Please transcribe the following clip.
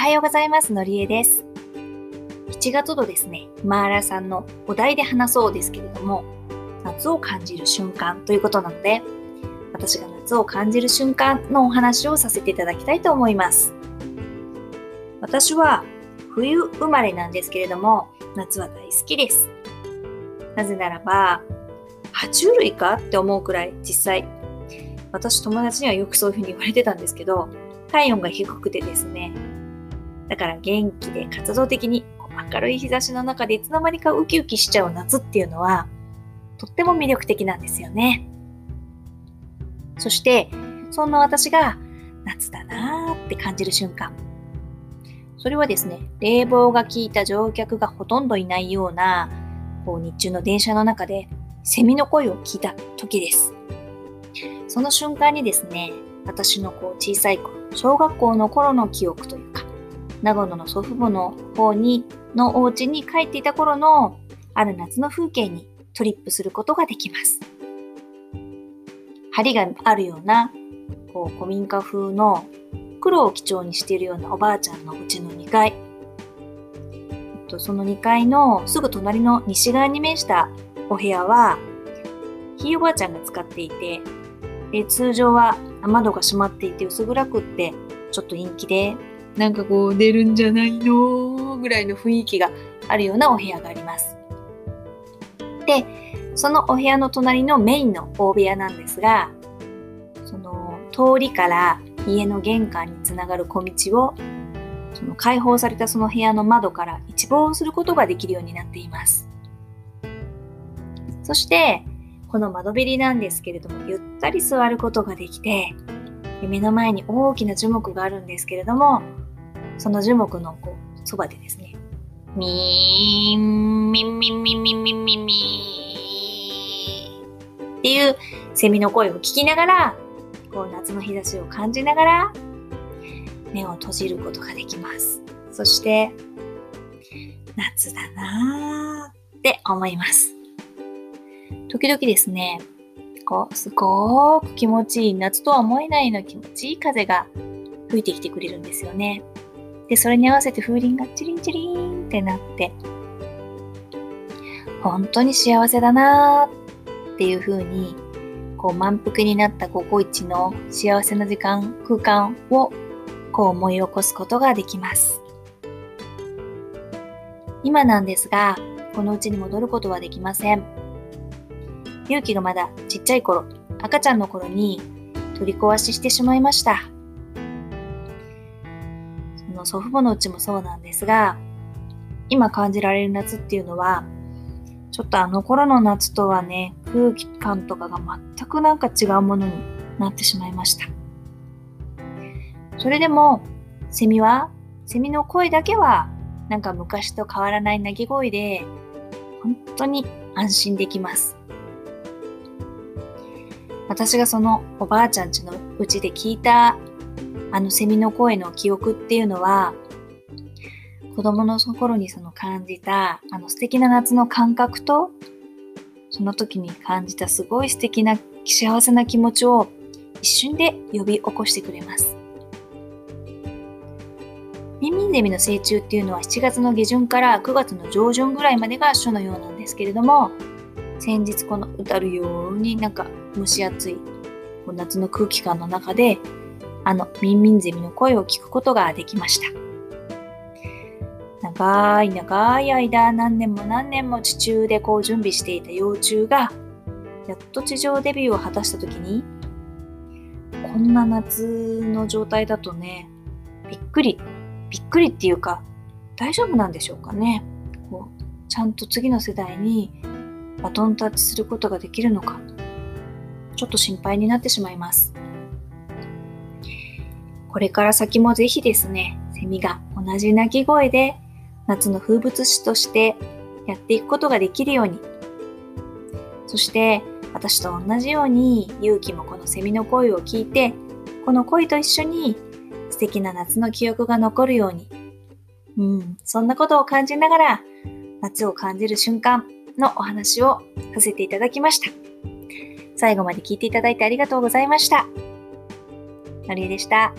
はようございます。のりえです。7月度ですね、マーラさんのお題で話そうですけれども、夏を感じる瞬間ということなので、私が夏を感じる瞬間のお話をさせていただきたいと思います。私は冬生まれなんですけれども、夏は大好きです。なぜならば、爬虫類かって思うくらい実際、私友達にはよくそういうふうに言われてたんですけど、体温が低くてですね、だから元気で活動的に明るい日差しの中でいつの間にかウキウキしちゃう夏っていうのはとっても魅力的なんですよね。そしてそんな私が夏だなーって感じる瞬間。それはですね、冷房が効いた乗客がほとんどいないようなこう日中の電車の中でセミの声を聞いた時です。その瞬間にですね、私のこう小さい頃、小学校の頃の記憶というか、長野の祖父母の方に、のお家に帰っていた頃のある夏の風景にトリップすることができます。梁があるような、こう、古民家風の黒を基調にしているようなおばあちゃんの家の2階。その2階のすぐ隣の西側に面したお部屋は、ひいおばあちゃんが使っていて、で通常は雨戸が閉まっていて薄暗くって、ちょっと陰気でなんかこう出るんじゃないの？ぐらいの雰囲気があるようなお部屋があります。で、そのお部屋の隣のメインの大部屋なんですが、その通りから家の玄関につながる小道をその開放されたその部屋の窓から一望することができるようになっています。そして、この窓べりなんですけれども、ゆったり座ることができて、目の前に大きな樹木があるんですけれども、その樹木のこうそばでですね、ミーン、ミンミンミンミンミンミンミンっていうセミの声を聞きながら、こう夏の日差しを感じながら、目を閉じることができます。そして、夏だなーって思います。時々ですね、こう、すごく気持ちいい、夏とは思えないの気持ちいい風が吹いてきてくれるんですよね。で、それに合わせて風鈴がチリンチリンってなって、本当に幸せだなーっていう風に、こう満腹になった午後一の幸せな時間、空間をこう思い起こすことができます。今なんですが、このうちに戻ることはできません。勇気がまだちっちゃい頃、赤ちゃんの頃に取り壊ししてしまいました。の祖父母のうちもそうなんですが、今感じられる夏っていうのは、ちょっとあの頃の夏とはね、空気感とかが全くなんか違うものになってしまいました。それでも、セミは、セミの声だけは、なんか昔と変わらない鳴き声で、本当に安心できます。私がそのおばあちゃんちのうちで聞いたあのセミの声の記憶っていうのは、子供の頃にその感じた、あの素敵な夏の感覚と、その時に感じたすごい素敵な幸せな気持ちを一瞬で呼び起こしてくれます。ミンミンゼミの成虫っていうのは7月の下旬から9月の上旬ぐらいまでが初のようなんですけれども、先日この歌るようになんか蒸し暑い夏の空気感の中であのミンミンゼミの声を聞くことができました。長い長い間、何年も何年も地中でこう準備していた幼虫が、やっと地上デビューを果たした時に、こんな夏の状態だとね、びっくり、びっくりっていうか、大丈夫なんでしょうかね。こうちゃんと次の世代にバトンタッチすることができるのか、ちょっと心配になってしまいます。これから先もぜひですね、セミが同じ鳴き声で夏の風物詩としてやっていくことができるように、そして私と同じように勇気もこのセミの声を聞いて、この声と一緒に素敵な夏の記憶が残るように、うん、そんなことを感じながら夏を感じる瞬間のお話をさせていただきました。最後まで聞いていただいてありがとうございました。のりえでした。